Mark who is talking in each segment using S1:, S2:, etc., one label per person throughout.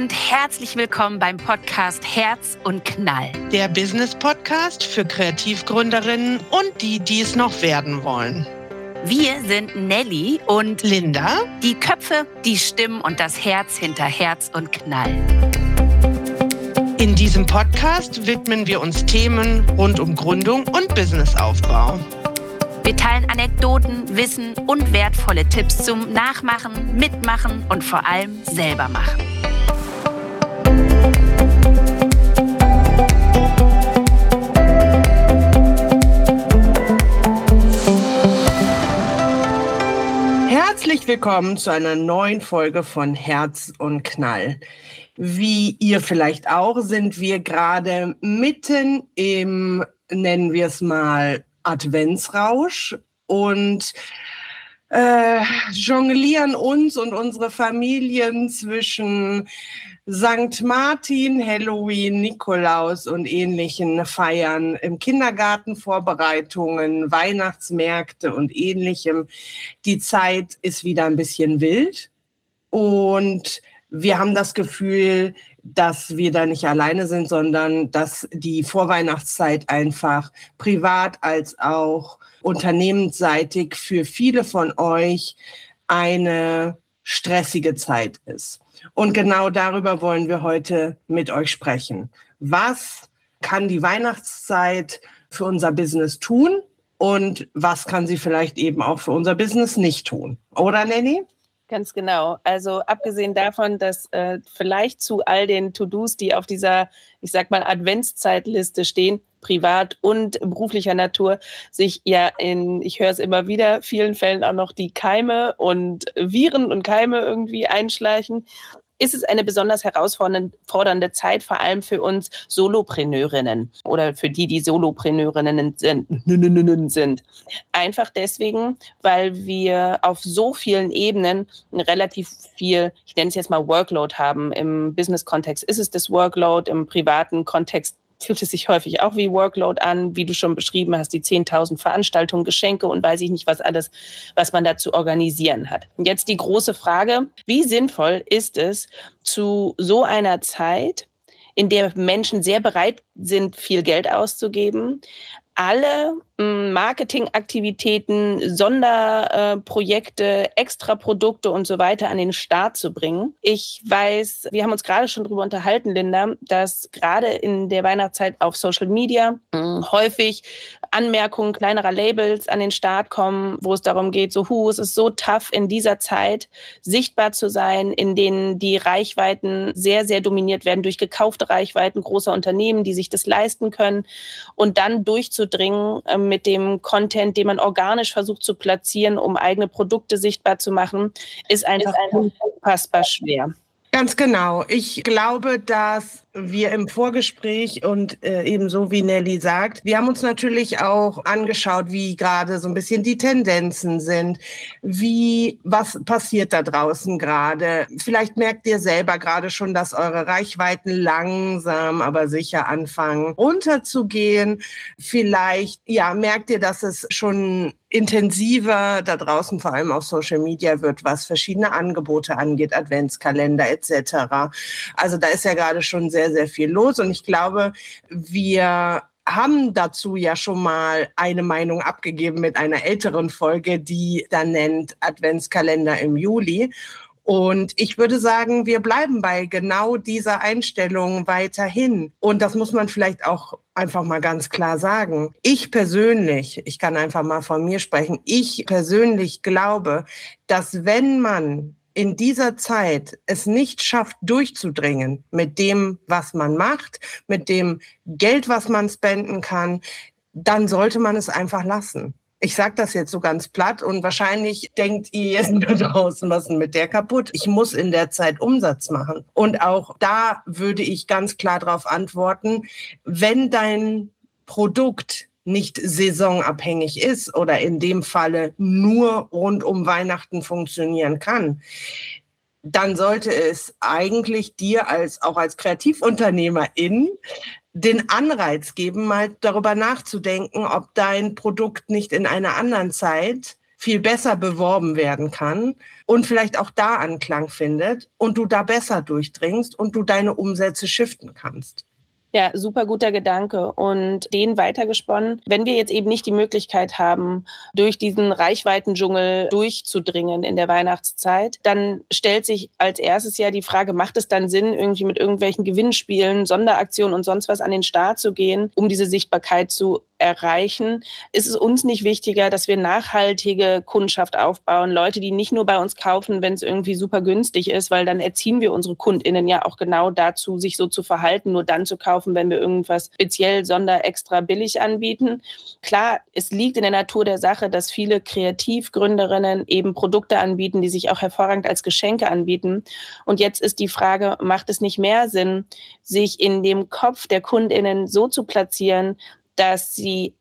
S1: und herzlich willkommen beim Podcast Herz und Knall.
S2: Der Business Podcast für Kreativgründerinnen und die, die es noch werden wollen.
S1: Wir sind Nelly und
S2: Linda,
S1: die Köpfe, die Stimmen und das Herz hinter Herz und Knall.
S2: In diesem Podcast widmen wir uns Themen rund um Gründung und Businessaufbau.
S1: Wir teilen Anekdoten, Wissen und wertvolle Tipps zum Nachmachen, Mitmachen und vor allem selber machen.
S2: Willkommen zu einer neuen Folge von Herz und Knall. Wie ihr vielleicht auch, sind wir gerade mitten im, nennen wir es mal, Adventsrausch und äh, jonglieren uns und unsere Familien zwischen St. Martin, Halloween, Nikolaus und ähnlichen Feiern im Kindergarten, Vorbereitungen, Weihnachtsmärkte und ähnlichem. Die Zeit ist wieder ein bisschen wild und wir haben das Gefühl, dass wir da nicht alleine sind, sondern dass die Vorweihnachtszeit einfach privat als auch unternehmensseitig für viele von euch eine stressige Zeit ist. Und genau darüber wollen wir heute mit euch sprechen. Was kann die Weihnachtszeit für unser Business tun und was kann sie vielleicht eben auch für unser Business nicht tun? Oder Nanny?
S3: Ganz genau. Also abgesehen davon, dass äh, vielleicht zu all den To-Dos, die auf dieser, ich sag mal, Adventszeitliste stehen, privat und beruflicher Natur, sich ja in, ich höre es immer wieder, vielen Fällen auch noch die Keime und Viren und Keime irgendwie einschleichen ist es eine besonders herausfordernde Zeit, vor allem für uns Solopreneurinnen oder für die, die Solopreneurinnen sind. Einfach deswegen, weil wir auf so vielen Ebenen relativ viel, ich nenne es jetzt mal Workload haben. Im Business-Kontext ist es das Workload, im privaten Kontext fühlt es sich häufig auch wie Workload an, wie du schon beschrieben hast, die 10.000 Veranstaltungen, Geschenke und weiß ich nicht, was alles, was man da zu organisieren hat. Und jetzt die große Frage, wie sinnvoll ist es zu so einer Zeit, in der Menschen sehr bereit sind, viel Geld auszugeben, alle hm, Marketingaktivitäten, Sonderprojekte, Extraprodukte und so weiter an den Start zu bringen. Ich weiß, wir haben uns gerade schon darüber unterhalten, Linda, dass gerade in der Weihnachtszeit auf Social Media hm, häufig Anmerkungen kleinerer Labels an den Start kommen, wo es darum geht, so, hu, es ist so tough in dieser Zeit sichtbar zu sein, in denen die Reichweiten sehr, sehr dominiert werden durch gekaufte Reichweiten großer Unternehmen, die sich das leisten können und dann durchzudringen ähm, mit dem Content, den man organisch versucht zu platzieren, um eigene Produkte sichtbar zu machen, ist einfach, ist einfach unfassbar schwer.
S2: Ganz genau. Ich glaube, dass wir im Vorgespräch und äh, ebenso wie Nelly sagt, wir haben uns natürlich auch angeschaut, wie gerade so ein bisschen die Tendenzen sind, wie was passiert da draußen gerade. Vielleicht merkt ihr selber gerade schon, dass eure Reichweiten langsam, aber sicher anfangen runterzugehen. Vielleicht ja merkt ihr, dass es schon intensiver da draußen, vor allem auf Social Media wird, was verschiedene Angebote angeht, Adventskalender etc. Also da ist ja gerade schon sehr, sehr viel los und ich glaube, wir haben dazu ja schon mal eine Meinung abgegeben mit einer älteren Folge, die dann nennt Adventskalender im Juli. Und ich würde sagen, wir bleiben bei genau dieser Einstellung weiterhin. Und das muss man vielleicht auch einfach mal ganz klar sagen. Ich persönlich, ich kann einfach mal von mir sprechen, ich persönlich glaube, dass wenn man in dieser Zeit es nicht schafft, durchzudringen mit dem, was man macht, mit dem Geld, was man spenden kann, dann sollte man es einfach lassen. Ich sage das jetzt so ganz platt und wahrscheinlich denkt ihr jetzt nur draußen, was ist mit der kaputt? Ich muss in der Zeit Umsatz machen. Und auch da würde ich ganz klar darauf antworten, wenn dein Produkt nicht saisonabhängig ist oder in dem Falle nur rund um Weihnachten funktionieren kann, dann sollte es eigentlich dir als auch als Kreativunternehmerin den Anreiz geben, mal darüber nachzudenken, ob dein Produkt nicht in einer anderen Zeit viel besser beworben werden kann und vielleicht auch da Anklang findet und du da besser durchdringst und du deine Umsätze shiften kannst.
S3: Ja, super guter Gedanke und den weitergesponnen. Wenn wir jetzt eben nicht die Möglichkeit haben, durch diesen Reichweitendschungel durchzudringen in der Weihnachtszeit, dann stellt sich als erstes ja die Frage, macht es dann Sinn, irgendwie mit irgendwelchen Gewinnspielen, Sonderaktionen und sonst was an den Start zu gehen, um diese Sichtbarkeit zu erreichen, ist es uns nicht wichtiger, dass wir nachhaltige Kundschaft aufbauen. Leute, die nicht nur bei uns kaufen, wenn es irgendwie super günstig ist, weil dann erziehen wir unsere KundInnen ja auch genau dazu, sich so zu verhalten, nur dann zu kaufen, wenn wir irgendwas speziell sonder extra billig anbieten. Klar, es liegt in der Natur der Sache, dass viele Kreativgründerinnen eben Produkte anbieten, die sich auch hervorragend als Geschenke anbieten. Und jetzt ist die Frage, macht es nicht mehr Sinn, sich in dem Kopf der KundInnen so zu platzieren, dass sie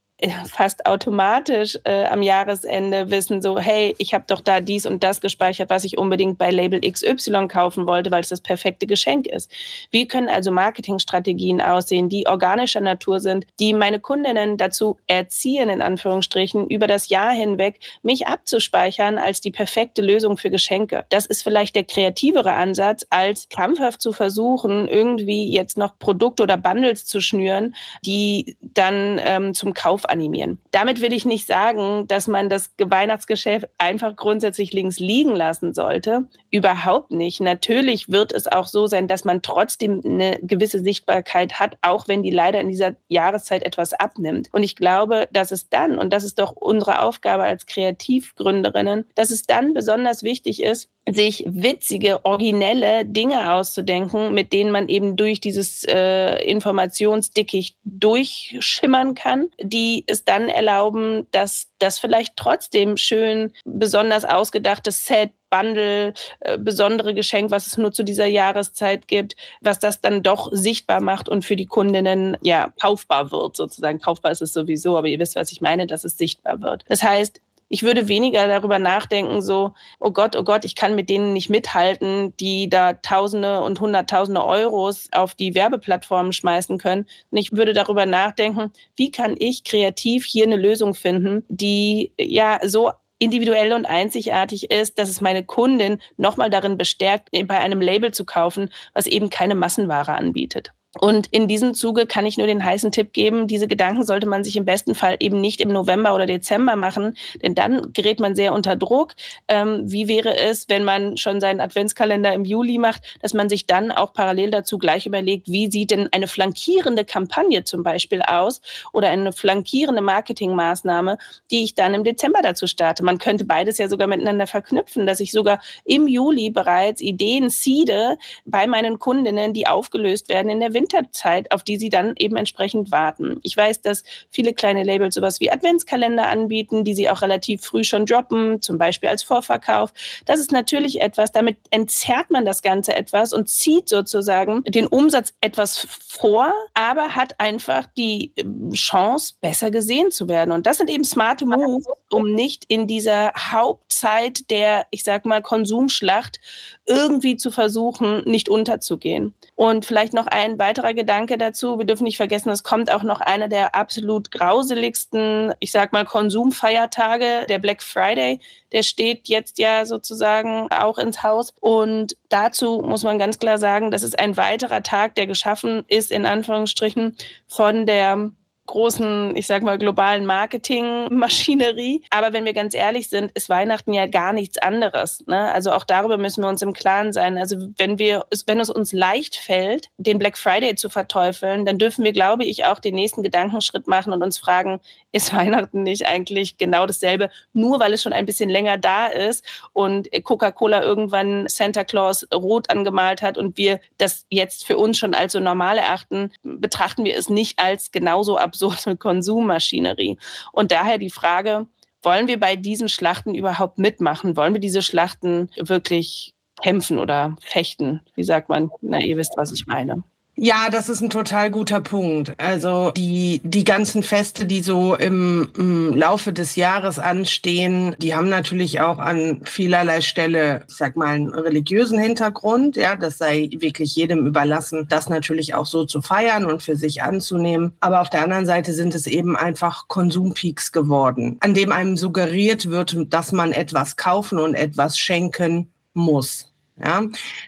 S3: fast automatisch äh, am Jahresende wissen, so, hey, ich habe doch da dies und das gespeichert, was ich unbedingt bei Label XY kaufen wollte, weil es das perfekte Geschenk ist. Wie können also Marketingstrategien aussehen, die organischer Natur sind, die meine Kundinnen dazu erziehen, in Anführungsstrichen, über das Jahr hinweg mich abzuspeichern als die perfekte Lösung für Geschenke? Das ist vielleicht der kreativere Ansatz, als krampfhaft zu versuchen, irgendwie jetzt noch Produkte oder Bundles zu schnüren, die dann ähm, zum Kauf animieren. Damit will ich nicht sagen, dass man das Weihnachtsgeschäft einfach grundsätzlich links liegen lassen sollte. Überhaupt nicht. Natürlich wird es auch so sein, dass man trotzdem eine gewisse Sichtbarkeit hat, auch wenn die leider in dieser Jahreszeit etwas abnimmt. Und ich glaube, dass es dann, und das ist doch unsere Aufgabe als Kreativgründerinnen, dass es dann besonders wichtig ist, sich witzige, originelle Dinge auszudenken, mit denen man eben durch dieses äh, Informationsdickicht durchschimmern kann, die es dann erlauben, dass das vielleicht trotzdem schön besonders ausgedachtes Set Bundle, äh, besondere Geschenk, was es nur zu dieser Jahreszeit gibt, was das dann doch sichtbar macht und für die Kundinnen ja kaufbar wird, sozusagen. Kaufbar ist es sowieso, aber ihr wisst, was ich meine, dass es sichtbar wird. Das heißt, ich würde weniger darüber nachdenken, so, oh Gott, oh Gott, ich kann mit denen nicht mithalten, die da Tausende und Hunderttausende Euros auf die Werbeplattformen schmeißen können. Und ich würde darüber nachdenken, wie kann ich kreativ hier eine Lösung finden, die ja so individuell und einzigartig ist, dass es meine Kundin nochmal darin bestärkt, bei einem Label zu kaufen, was eben keine Massenware anbietet. Und in diesem Zuge kann ich nur den heißen Tipp geben, diese Gedanken sollte man sich im besten Fall eben nicht im November oder Dezember machen, denn dann gerät man sehr unter Druck. Ähm, wie wäre es, wenn man schon seinen Adventskalender im Juli macht, dass man sich dann auch parallel dazu gleich überlegt, wie sieht denn eine flankierende Kampagne zum Beispiel aus oder eine flankierende Marketingmaßnahme, die ich dann im Dezember dazu starte. Man könnte beides ja sogar miteinander verknüpfen, dass ich sogar im Juli bereits Ideen seede bei meinen Kundinnen, die aufgelöst werden in der Winterzeit, auf die sie dann eben entsprechend warten. Ich weiß, dass viele kleine Labels sowas wie Adventskalender anbieten, die sie auch relativ früh schon droppen, zum Beispiel als Vorverkauf. Das ist natürlich etwas, damit entzerrt man das Ganze etwas und zieht sozusagen den Umsatz etwas vor, aber hat einfach die ähm, Chance, besser gesehen zu werden. Und das sind eben smarte Moves, um nicht in dieser Hauptzeit der, ich sag mal, Konsumschlacht irgendwie zu versuchen, nicht unterzugehen. Und vielleicht noch ein weiterer Gedanke dazu. Wir dürfen nicht vergessen, es kommt auch noch einer der absolut grauseligsten, ich sag mal, Konsumfeiertage, der Black Friday. Der steht jetzt ja sozusagen auch ins Haus. Und dazu muss man ganz klar sagen, das ist ein weiterer Tag, der geschaffen ist, in Anführungsstrichen, von der großen, ich sag mal, globalen Marketingmaschinerie. Aber wenn wir ganz ehrlich sind, ist Weihnachten ja gar nichts anderes. Ne? Also auch darüber müssen wir uns im Klaren sein. Also wenn wir, wenn es uns leicht fällt, den Black Friday zu verteufeln, dann dürfen wir, glaube ich, auch den nächsten Gedankenschritt machen und uns fragen, ist Weihnachten nicht eigentlich genau dasselbe, nur weil es schon ein bisschen länger da ist und Coca-Cola irgendwann Santa Claus rot angemalt hat und wir das jetzt für uns schon als so normal erachten, betrachten wir es nicht als genauso absurde Konsummaschinerie. Und daher die Frage, wollen wir bei diesen Schlachten überhaupt mitmachen? Wollen wir diese Schlachten wirklich kämpfen oder fechten? Wie sagt man? Na, ihr wisst, was ich meine.
S2: Ja, das ist ein total guter Punkt. Also die, die ganzen Feste, die so im, im Laufe des Jahres anstehen, die haben natürlich auch an vielerlei Stelle, ich sag mal, einen religiösen Hintergrund. Ja, das sei wirklich jedem überlassen, das natürlich auch so zu feiern und für sich anzunehmen. Aber auf der anderen Seite sind es eben einfach Konsumpeaks geworden, an dem einem suggeriert wird, dass man etwas kaufen und etwas schenken muss. Ja,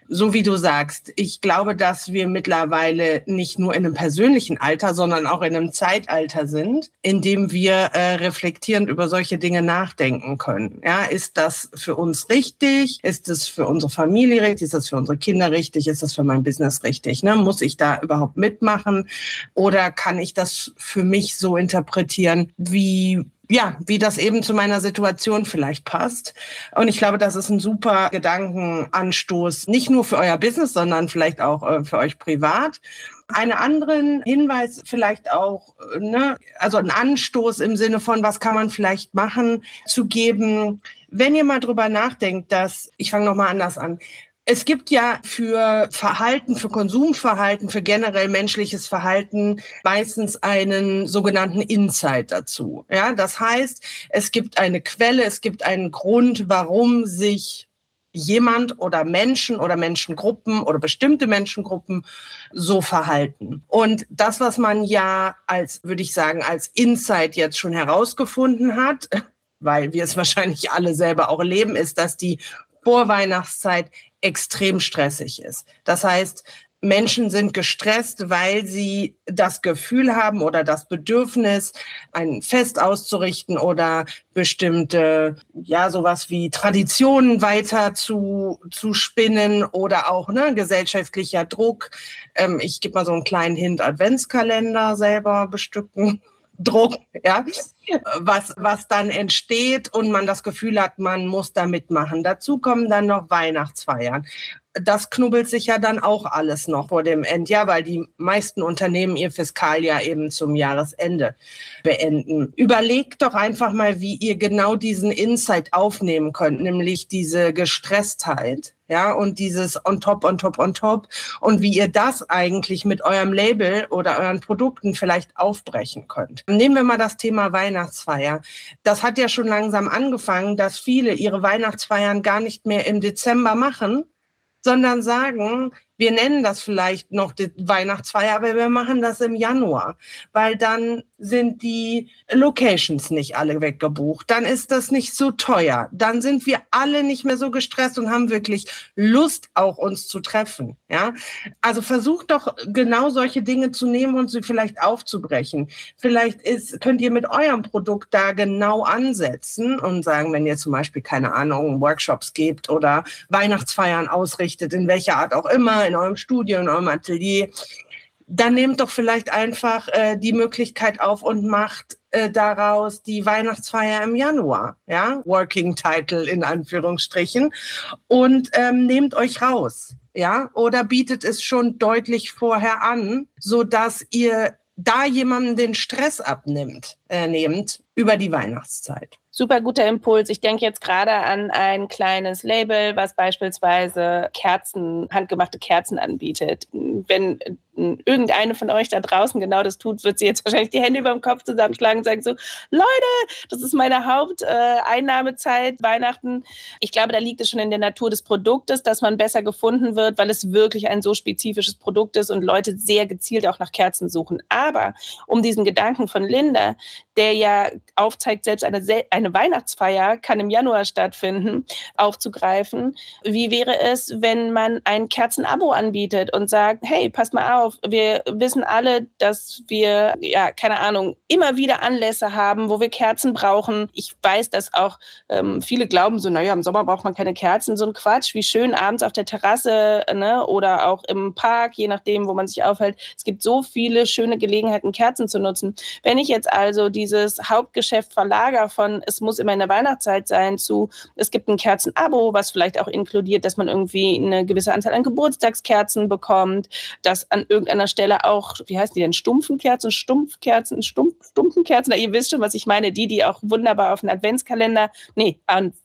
S2: so wie du sagst, ich glaube, dass wir mittlerweile nicht nur in einem persönlichen Alter, sondern auch in einem Zeitalter sind, in dem wir äh, reflektierend über solche Dinge nachdenken können. Ja, ist das für uns richtig? Ist es für unsere Familie richtig? Ist das für unsere Kinder richtig? Ist das für mein Business richtig? Ne? Muss ich da überhaupt mitmachen? Oder kann ich das für mich so interpretieren, wie ja, wie das eben zu meiner Situation vielleicht passt. Und ich glaube, das ist ein super Gedankenanstoß, nicht nur für euer Business, sondern vielleicht auch äh, für euch privat. Einen anderen Hinweis vielleicht auch, ne, also ein Anstoß im Sinne von, was kann man vielleicht machen, zu geben, wenn ihr mal drüber nachdenkt, dass, ich fange nochmal anders an, es gibt ja für Verhalten, für Konsumverhalten, für generell menschliches Verhalten meistens einen sogenannten Insight dazu. Ja, das heißt, es gibt eine Quelle, es gibt einen Grund, warum sich jemand oder Menschen oder Menschengruppen oder bestimmte Menschengruppen so verhalten. Und das, was man ja als, würde ich sagen, als Insight jetzt schon herausgefunden hat, weil wir es wahrscheinlich alle selber auch leben, ist, dass die Vorweihnachtszeit extrem stressig ist. Das heißt, Menschen sind gestresst, weil sie das Gefühl haben oder das Bedürfnis, ein Fest auszurichten oder bestimmte, ja, sowas wie Traditionen weiter zu, zu spinnen oder auch ne, gesellschaftlicher Druck. Ähm, ich gebe mal so einen kleinen Hint, Adventskalender selber bestücken. Druck, ja, was, was dann entsteht und man das Gefühl hat, man muss da mitmachen. Dazu kommen dann noch Weihnachtsfeiern das knubbelt sich ja dann auch alles noch vor dem Endjahr, weil die meisten Unternehmen ihr Fiskaljahr eben zum Jahresende beenden. Überlegt doch einfach mal, wie ihr genau diesen Insight aufnehmen könnt, nämlich diese Gestresstheit, ja, und dieses on top, on top, on top und wie ihr das eigentlich mit eurem Label oder euren Produkten vielleicht aufbrechen könnt. Nehmen wir mal das Thema Weihnachtsfeier. Das hat ja schon langsam angefangen, dass viele ihre Weihnachtsfeiern gar nicht mehr im Dezember machen, sondern sagen, wir nennen das vielleicht noch die Weihnachtsfeier, aber wir machen das im Januar, weil dann sind die Locations nicht alle weggebucht. Dann ist das nicht so teuer. Dann sind wir alle nicht mehr so gestresst und haben wirklich Lust, auch uns zu treffen. Ja, also versucht doch genau solche Dinge zu nehmen und sie vielleicht aufzubrechen. Vielleicht ist, könnt ihr mit eurem Produkt da genau ansetzen und sagen, wenn ihr zum Beispiel keine Ahnung Workshops gebt oder Weihnachtsfeiern ausrichtet, in welcher Art auch immer in eurem Studio, in eurem Atelier, dann nehmt doch vielleicht einfach äh, die Möglichkeit auf und macht äh, daraus die Weihnachtsfeier im Januar, ja, Working Title in Anführungsstrichen, und ähm, nehmt euch raus, ja, oder bietet es schon deutlich vorher an, so dass ihr da jemandem den Stress abnimmt, äh, nehmt über die Weihnachtszeit.
S3: Super guter Impuls. Ich denke jetzt gerade an ein kleines Label, was beispielsweise Kerzen, handgemachte Kerzen anbietet. Wenn irgendeine von euch da draußen genau das tut, wird sie jetzt wahrscheinlich die Hände über dem Kopf zusammenschlagen und sagen so, Leute, das ist meine Haupteinnahmezeit, äh, Weihnachten. Ich glaube, da liegt es schon in der Natur des Produktes, dass man besser gefunden wird, weil es wirklich ein so spezifisches Produkt ist und Leute sehr gezielt auch nach Kerzen suchen. Aber um diesen Gedanken von Linda, der ja aufzeigt, selbst eine, eine Weihnachtsfeier kann im Januar stattfinden, aufzugreifen. Wie wäre es, wenn man ein Kerzenabo anbietet und sagt, hey, passt mal auf, wir wissen alle, dass wir, ja, keine Ahnung, immer wieder Anlässe haben, wo wir Kerzen brauchen. Ich weiß, dass auch ähm, viele glauben so, naja, im Sommer braucht man keine Kerzen, so ein Quatsch, wie schön abends auf der Terrasse ne, oder auch im Park, je nachdem, wo man sich aufhält. Es gibt so viele schöne Gelegenheiten, Kerzen zu nutzen. Wenn ich jetzt also dieses Hauptgeschäft verlagere von, es muss immer in der Weihnachtszeit sein, zu, es gibt ein Kerzenabo, was vielleicht auch inkludiert, dass man irgendwie eine gewisse Anzahl an Geburtstagskerzen bekommt, dass an irgendeiner Stelle auch, wie heißen die denn, Stumpfenkerzen, Stumpfkerzen, Stumpf, Stumpfenkerzen, ihr wisst schon, was ich meine, die, die auch wunderbar auf den Adventskalender, nee,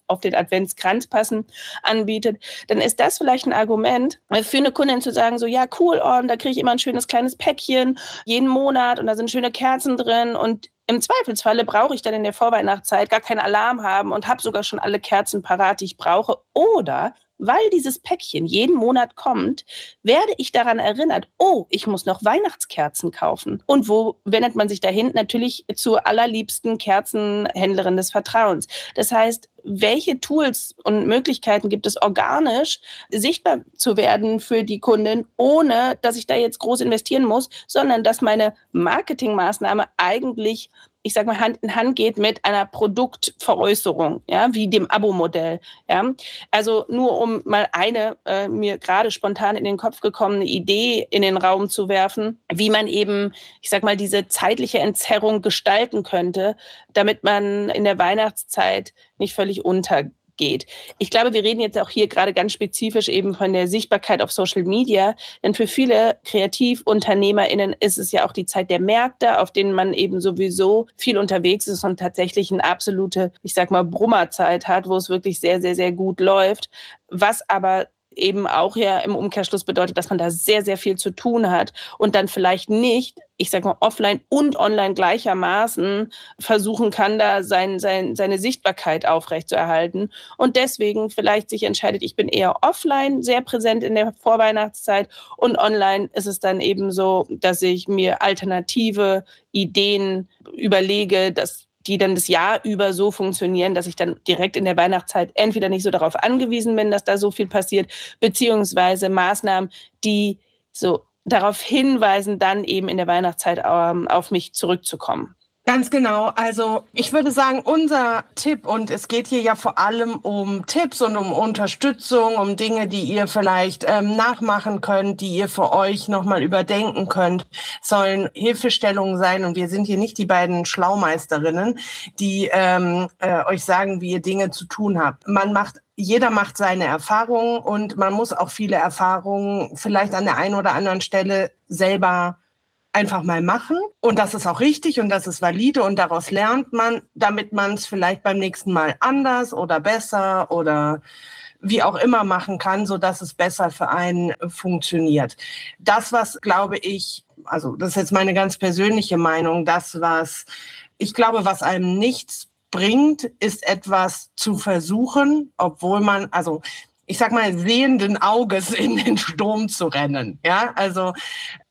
S3: auf den Adventskranz passen, anbietet, dann ist das vielleicht ein Argument für eine Kundin zu sagen, so, ja, cool, oh, da kriege ich immer ein schönes kleines Päckchen jeden Monat und da sind schöne Kerzen drin. Und im Zweifelsfalle brauche ich dann in der Vorweihnachtszeit gar keinen Alarm haben und habe sogar schon alle Kerzen parat, die ich brauche. Oder weil dieses Päckchen jeden Monat kommt, werde ich daran erinnert, oh, ich muss noch Weihnachtskerzen kaufen. Und wo wendet man sich dahin? Natürlich zur allerliebsten Kerzenhändlerin des Vertrauens. Das heißt, welche Tools und Möglichkeiten gibt es organisch sichtbar zu werden für die Kunden, ohne dass ich da jetzt groß investieren muss, sondern dass meine Marketingmaßnahme eigentlich ich sage mal, Hand in Hand geht mit einer Produktveräußerung, ja, wie dem Abo-Modell. Ja. Also nur um mal eine äh, mir gerade spontan in den Kopf gekommene Idee in den Raum zu werfen, wie man eben, ich sage mal, diese zeitliche Entzerrung gestalten könnte, damit man in der Weihnachtszeit nicht völlig untergeht geht. Ich glaube, wir reden jetzt auch hier gerade ganz spezifisch eben von der Sichtbarkeit auf Social Media, denn für viele KreativunternehmerInnen ist es ja auch die Zeit der Märkte, auf denen man eben sowieso viel unterwegs ist und tatsächlich eine absolute, ich sag mal, Brummerzeit hat, wo es wirklich sehr, sehr, sehr gut läuft. Was aber eben auch ja im Umkehrschluss bedeutet, dass man da sehr, sehr viel zu tun hat und dann vielleicht nicht, ich sag mal, offline und online gleichermaßen versuchen kann, da sein, sein, seine Sichtbarkeit aufrechtzuerhalten. Und deswegen vielleicht sich entscheidet, ich bin eher offline sehr präsent in der Vorweihnachtszeit und online ist es dann eben so, dass ich mir alternative Ideen überlege, dass die dann das Jahr über so funktionieren, dass ich dann direkt in der Weihnachtszeit entweder nicht so darauf angewiesen bin, dass da so viel passiert, beziehungsweise Maßnahmen, die so darauf hinweisen, dann eben in der Weihnachtszeit ähm, auf mich zurückzukommen.
S2: Ganz genau. Also ich würde sagen, unser Tipp, und es geht hier ja vor allem um Tipps und um Unterstützung, um Dinge, die ihr vielleicht ähm, nachmachen könnt, die ihr für euch nochmal überdenken könnt, sollen Hilfestellungen sein. Und wir sind hier nicht die beiden Schlaumeisterinnen, die ähm, äh, euch sagen, wie ihr Dinge zu tun habt. Man macht jeder macht seine Erfahrungen und man muss auch viele Erfahrungen vielleicht an der einen oder anderen Stelle selber einfach mal machen. Und das ist auch richtig und das ist valide und daraus lernt man, damit man es vielleicht beim nächsten Mal anders oder besser oder wie auch immer machen kann, so dass es besser für einen funktioniert. Das, was glaube ich, also das ist jetzt meine ganz persönliche Meinung, das, was ich glaube, was einem nichts bringt, ist etwas zu versuchen, obwohl man, also ich sag mal, sehenden Auges in den Sturm zu rennen. Ja, also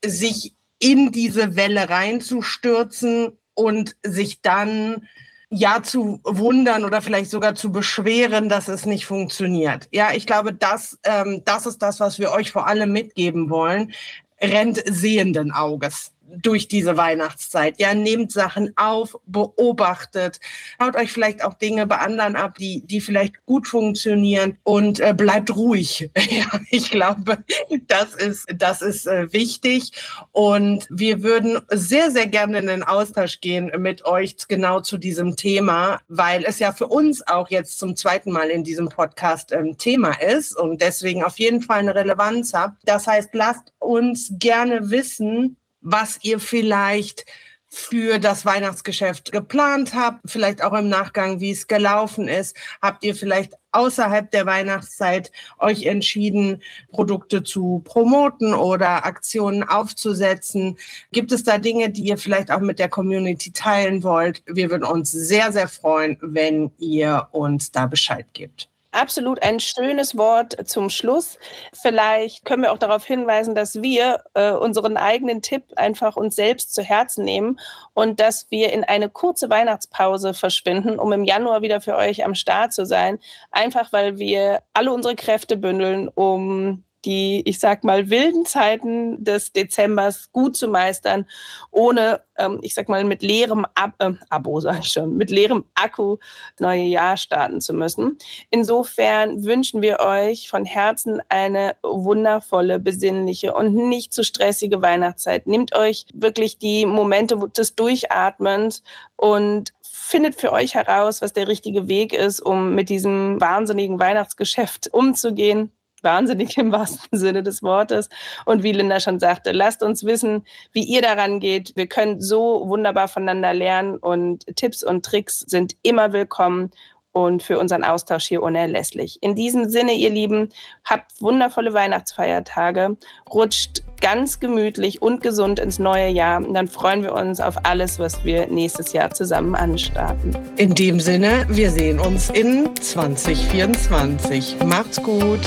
S2: sich in diese Welle reinzustürzen und sich dann ja zu wundern oder vielleicht sogar zu beschweren, dass es nicht funktioniert. Ja, ich glaube, das, ähm, das ist das, was wir euch vor allem mitgeben wollen. Rennt sehenden Auges durch diese Weihnachtszeit. Ja, nehmt Sachen auf, beobachtet, schaut euch vielleicht auch Dinge bei anderen ab, die, die vielleicht gut funktionieren und äh, bleibt ruhig. ja, ich glaube, das ist, das ist äh, wichtig. Und wir würden sehr, sehr gerne in den Austausch gehen mit euch genau zu diesem Thema, weil es ja für uns auch jetzt zum zweiten Mal in diesem Podcast ähm, Thema ist und deswegen auf jeden Fall eine Relevanz hat. Das heißt, lasst uns gerne wissen, was ihr vielleicht für das Weihnachtsgeschäft geplant habt, vielleicht auch im Nachgang, wie es gelaufen ist. Habt ihr vielleicht außerhalb der Weihnachtszeit euch entschieden, Produkte zu promoten oder Aktionen aufzusetzen? Gibt es da Dinge, die ihr vielleicht auch mit der Community teilen wollt? Wir würden uns sehr, sehr freuen, wenn ihr uns da Bescheid gebt
S3: absolut ein schönes Wort zum Schluss. Vielleicht können wir auch darauf hinweisen, dass wir äh, unseren eigenen Tipp einfach uns selbst zu Herzen nehmen und dass wir in eine kurze Weihnachtspause verschwinden, um im Januar wieder für euch am Start zu sein. Einfach weil wir alle unsere Kräfte bündeln, um die, ich sag mal, wilden Zeiten des Dezembers gut zu meistern, ohne, ähm, ich sag mal, mit leerem Ab äh, Abo, sag ich schon, mit leerem Akku neue Jahr starten zu müssen. Insofern wünschen wir euch von Herzen eine wundervolle, besinnliche und nicht zu stressige Weihnachtszeit. Nehmt euch wirklich die Momente des Durchatmens und findet für euch heraus, was der richtige Weg ist, um mit diesem wahnsinnigen Weihnachtsgeschäft umzugehen wahnsinnig im wahrsten Sinne des Wortes. Und wie Linda schon sagte, lasst uns wissen, wie ihr daran geht. Wir können so wunderbar voneinander lernen und Tipps und Tricks sind immer willkommen und für unseren Austausch hier unerlässlich. In diesem Sinne, ihr Lieben, habt wundervolle Weihnachtsfeiertage, rutscht ganz gemütlich und gesund ins neue Jahr und dann freuen wir uns auf alles, was wir nächstes Jahr zusammen anstarten.
S2: In dem Sinne, wir sehen uns in 2024. Macht's gut.